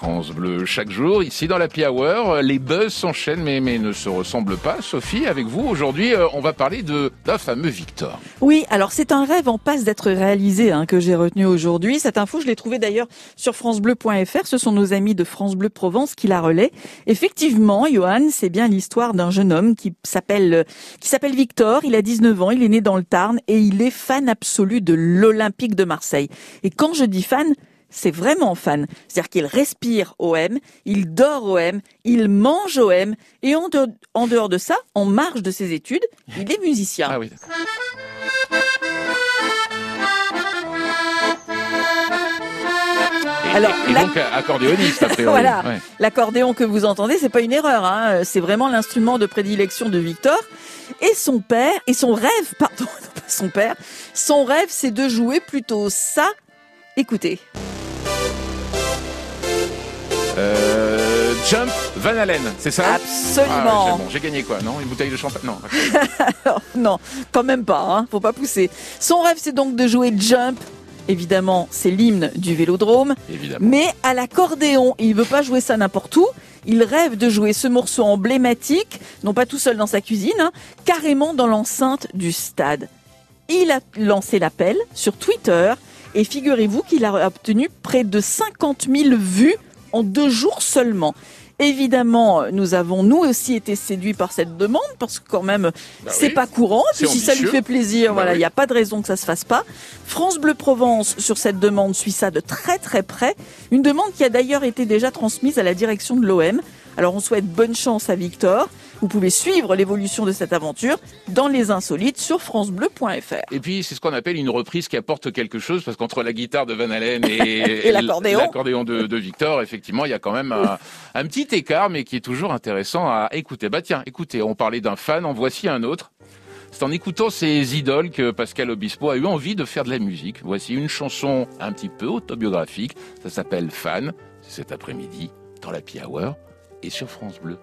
France Bleu. Chaque jour, ici dans la Hour, les buzz s'enchaînent mais, mais ne se ressemblent pas. Sophie, avec vous, aujourd'hui, euh, on va parler de d'un fameux Victor. Oui, alors c'est un rêve en passe d'être réalisé hein, que j'ai retenu aujourd'hui. Cette info, je l'ai trouvée d'ailleurs sur francebleu.fr. Ce sont nos amis de France Bleu Provence qui la relaient. Effectivement, Johan, c'est bien l'histoire d'un jeune homme qui s'appelle qui s'appelle Victor. Il a 19 ans, il est né dans le Tarn et il est fan absolu de l'Olympique de Marseille. Et quand je dis fan, c'est vraiment fan. C'est-à-dire qu'il respire OM, il dort OM, il mange OM, et en dehors, en dehors de ça, en marge de ses études, il est musicien. Ah oui. Alors, et donc accordéoniste. Voilà. Ouais. L'accordéon que vous entendez, c'est pas une erreur. Hein. C'est vraiment l'instrument de prédilection de Victor. Et son père, et son rêve, pardon, non pas son père, son rêve, c'est de jouer plutôt ça. Écoutez. Euh, Jump Van Halen, c'est ça? Absolument. Ah, bon. J'ai gagné quoi Non Une bouteille de champagne? Non. Non, quand même pas, hein, faut pas pousser. Son rêve, c'est donc de jouer Jump. Évidemment, c'est l'hymne du vélodrome. Évidemment. Mais à l'accordéon, il veut pas jouer ça n'importe où. Il rêve de jouer ce morceau emblématique, non pas tout seul dans sa cuisine, hein, carrément dans l'enceinte du stade. Il a lancé l'appel sur Twitter et figurez-vous qu'il a obtenu près de 50 000 vues en deux jours seulement. Évidemment, nous avons nous aussi été séduits par cette demande parce que quand même Bah c'est oui. pas courant. Puis si ça lui fait plaisir, Bah voilà, il oui. n'y a pas de raison que ça se fasse pas. France Bleu Provence sur cette demande suit ça de très très près. Une demande qui a d'ailleurs été déjà transmise à la direction de l'OM. Alors on souhaite bonne chance à Victor. Vous pouvez suivre l'évolution de cette aventure dans les insolites sur francebleu.fr. Et puis, c'est ce qu'on appelle une reprise qui apporte quelque chose, parce qu'entre la guitare de Van Halen et, Et l'accordéon. de, de Victor, effectivement, il y a quand même un, un petit écart, mais qui est toujours intéressant à écouter. Bah tiens, écoutez, on parlait d'un fan, en voici un autre. C'est en écoutant ces idoles que Pascal Obispo a eu envie de faire de la musique. Voici une chanson un petit peu autobiographique. Ça s'appelle Fan. C'est cet après-midi, dans la Hour et sur France Bleu.